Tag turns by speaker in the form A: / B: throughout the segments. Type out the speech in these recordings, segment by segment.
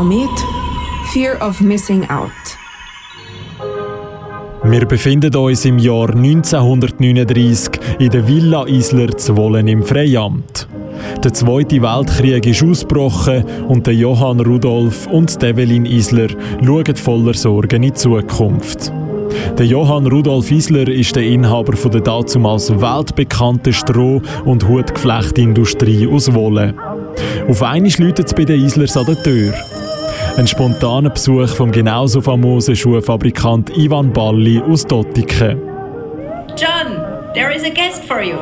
A: Komet Fear of Missing Out.
B: Wir befinden uns im Jahr 1939 in der Villa Isler zu Wollen im Freiamt. Der Zweite Weltkrieg ist ausgebrochen und der Johann Rudolf und Evelyn Isler schauen voller Sorgen in die Zukunft. Der Johann Rudolf Isler ist der Inhaber von der dazumals weltbekannten Stroh- und Hutgeflechtindustrie aus Wolle. Auf einmal läutet es bei den Islers an der Tür. Ein spontaner Besuch vom genauso famosen Schuhfabrikant Ivan Balli aus Dottiken.
C: John, there is a guest for you.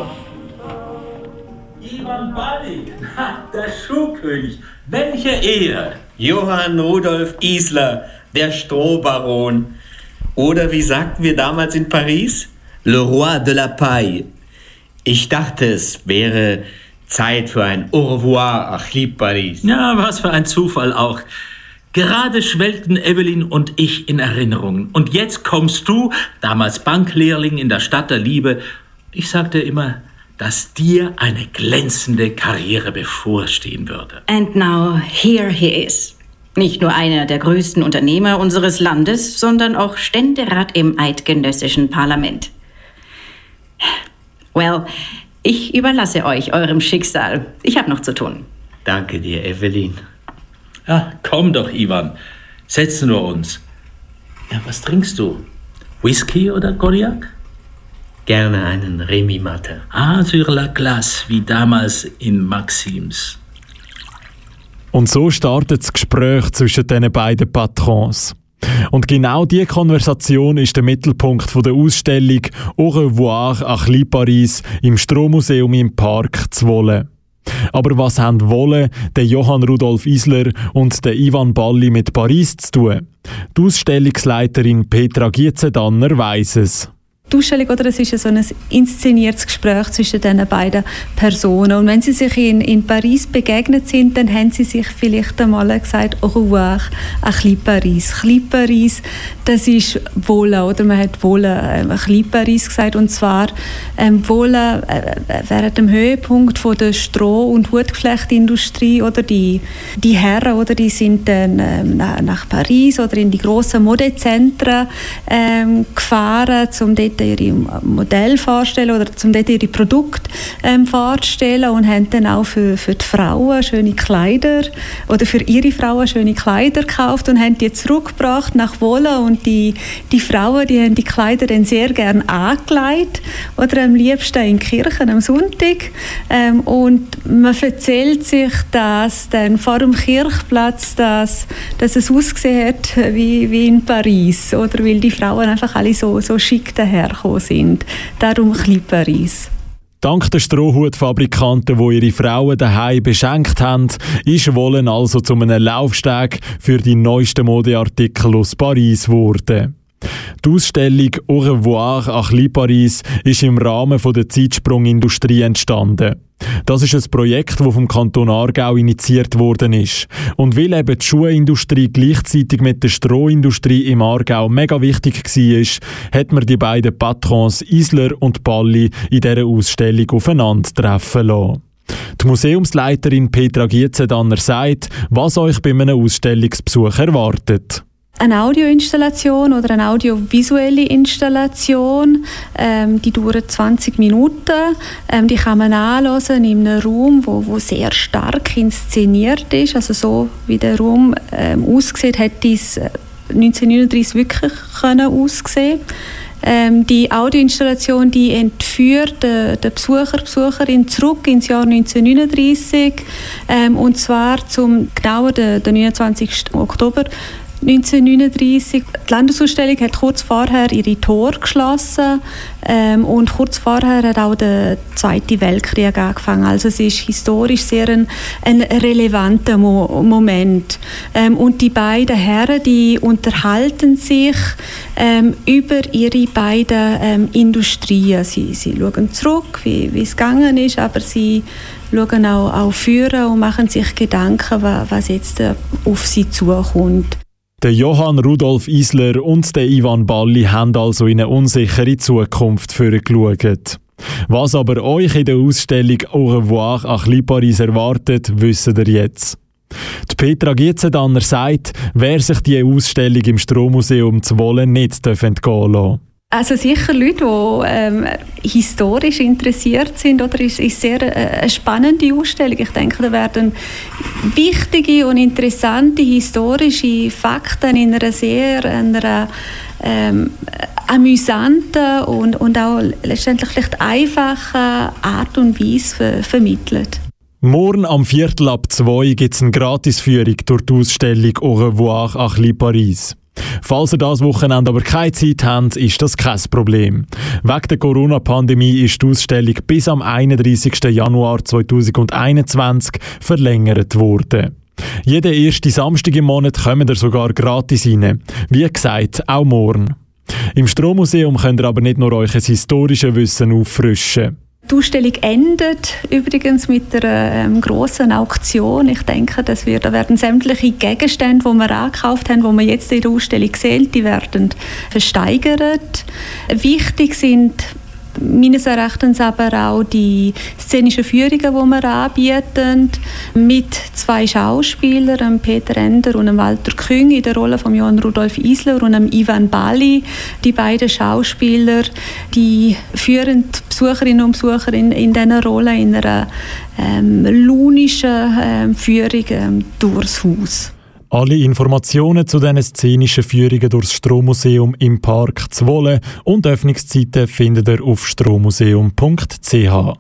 D: Ivan Balli, der Schuhkönig. Welche Ehre!
E: Johann Rudolf Isler, der Strohbaron. Oder wie sagten wir damals in Paris? Le Roi de la Paille. Ich dachte, es wäre Zeit für ein Au revoir, Achille Paris.
D: Ja, was für ein Zufall auch. Gerade schwelgten Evelyn und ich in Erinnerungen. Und jetzt kommst du, damals Banklehrling in der Stadt der Liebe. Ich sagte immer, dass dir eine glänzende Karriere bevorstehen würde.
C: And now here he is. Nicht nur einer der größten Unternehmer unseres Landes, sondern auch Ständerat im eidgenössischen Parlament. Well, ich überlasse euch eurem Schicksal. Ich habe noch zu tun.
E: Danke dir, Evelyn.
D: Ja, komm doch, Ivan. Setzen wir uns. Ja, was trinkst du? Whisky oder Cognac?
E: Gerne einen Remy Matte.
D: Ah, sur la glace, wie damals in Maxims.
B: Und so startet das Gespräch zwischen diesen beiden Patrons. Und genau diese Konversation ist der Mittelpunkt der Ausstellung Au revoir à Paris im Strohmuseum im Park zu Wolle. Aber was haben Wolle, der Johann Rudolf Isler und der Ivan Balli mit Paris zu tun? Die Ausstellungsleiterin Petra Gietzedanner weiss es
F: die Ausstellung, oder? Es ist so ein inszeniertes Gespräch zwischen diesen beiden Personen. Und wenn sie sich in, in Paris begegnet sind, dann haben sie sich vielleicht einmal gesagt, au revoir, ein klein Paris. Klein Paris, das ist Wohle, oder? Man hat Wohle, ähm, ein klein Paris gesagt, und zwar ähm, Wohle äh, während dem Höhepunkt von der Stroh- und Hutgeflechtindustrie, oder? Die, die Herren, oder? Die sind dann ähm, nach Paris oder in die grossen Modezentren ähm, gefahren, um dort dort ihre Modelle vorstellen oder zum dort ihre Produkte ähm, vorstellen und haben dann auch für, für die Frauen schöne Kleider oder für ihre Frauen schöne Kleider gekauft und haben die zurückgebracht nach Wolle und die, die Frauen, die haben die Kleider dann sehr gerne angelegt oder am liebsten in Kirchen am Sonntag. Ähm, und man erzählt sich, dass dann vor dem Kirchplatz, dass, dass es ausgesehen hat wie, wie in Paris oder? Weil die Frauen einfach alle so, so schick daher hergekommen sind. Darum ein Paris.
B: Dank der Strohhutfabrikanten, die ihre Frauen daheim beschenkt haben, ist Wollen also zu einem Laufsteg für die neuesten Modeartikel aus Paris geworden. Die Ausstellung Au revoir à Paris ist im Rahmen der Zeitsprungindustrie entstanden. Das ist ein Projekt, das vom Kanton Aargau initiiert worden ist. Und weil eben die Schuhindustrie gleichzeitig mit der Strohindustrie im Aargau mega wichtig war, hat man die beiden Patrons Isler und Balli in dieser Ausstellung aufeinandertreffen lassen. Die Museumsleiterin Petra Gietzedanner sagt, was euch bei einem Ausstellungsbesuch erwartet
F: eine Audioinstallation oder eine audiovisuelle Installation. Ähm, die dauert 20 Minuten. Ähm, die kann man anhören in einem Raum, wo, wo sehr stark inszeniert ist. Also so wie der Raum ähm, aussieht, hätte es 1939 wirklich können aussehen ähm, die Audioinstallation die entführt äh, den Besucher, Besucherin zurück ins Jahr 1939 ähm, und zwar zum genauer den, den 29. Oktober 1939. Die Landesausstellung hat kurz vorher ihre Tore geschlossen ähm, und kurz vorher hat auch der Zweite Weltkrieg angefangen. Also es ist historisch sehr ein, ein relevanter Mo Moment. Ähm, und die beiden Herren, die unterhalten sich ähm, über ihre beiden ähm, Industrien. Sie, sie schauen zurück, wie, es gegangen ist, aber sie schauen auch, auch führen und machen sich Gedanken, was jetzt äh, auf sie zukommt.
B: Der Johann Rudolf Isler und der Ivan Balli haben also in eine unsichere Zukunft geschaut. Was aber euch in der Ausstellung Au revoir à Paris erwartet, wisst ihr jetzt. Die Petra Gietzendanner sagt, wer sich die Ausstellung im Strommuseum zu wollen nicht entgehen lassen
F: also sicher Leute, die ähm, historisch interessiert sind, oder ist, ist sehr äh, eine spannende Ausstellung. Ich denke, da werden wichtige und interessante historische Fakten in einer sehr einer, ähm, amüsanten und, und auch letztendlich vielleicht einfachen Art und Weise ver vermittelt.
B: Morgen am Viertel ab zwei gibt es eine Gratisführung durch die Ausstellung Au revoir Achli Paris. Falls ihr das Wochenende aber keine Zeit habt, ist das kein Problem. Wegen der Corona-Pandemie ist die Ausstellung bis am 31. Januar 2021 verlängert worden. Jeden ersten Samstag im Monat kommen ihr sogar gratis rein. Wie gesagt, auch morgen. Im Strommuseum könnt ihr aber nicht nur euch historisches Wissen auffrischen.
F: Die Ausstellung endet übrigens mit einer ähm, großen Auktion. Ich denke, dass wir, da werden sämtliche Gegenstände, die wir angekauft haben, die wir jetzt in der Ausstellung sehen, die werden versteigert. Wichtig sind meines Erachtens aber auch die szenischen Führungen, die wir anbieten, mit zwei Schauspielern, Peter Ender und Walter Küng in der Rolle von Johann Rudolf Isler und Ivan Bali. Die beiden Schauspieler, die führen die Besucherinnen und Besucher in, in dieser Rolle in einer ähm, lunischen ähm, Führung ähm, durchs Haus.
B: Alle Informationen zu diesen szenischen Führungen durchs Strommuseum im Park Zwolle und Öffnungszeiten findet ihr auf strommuseum.ch.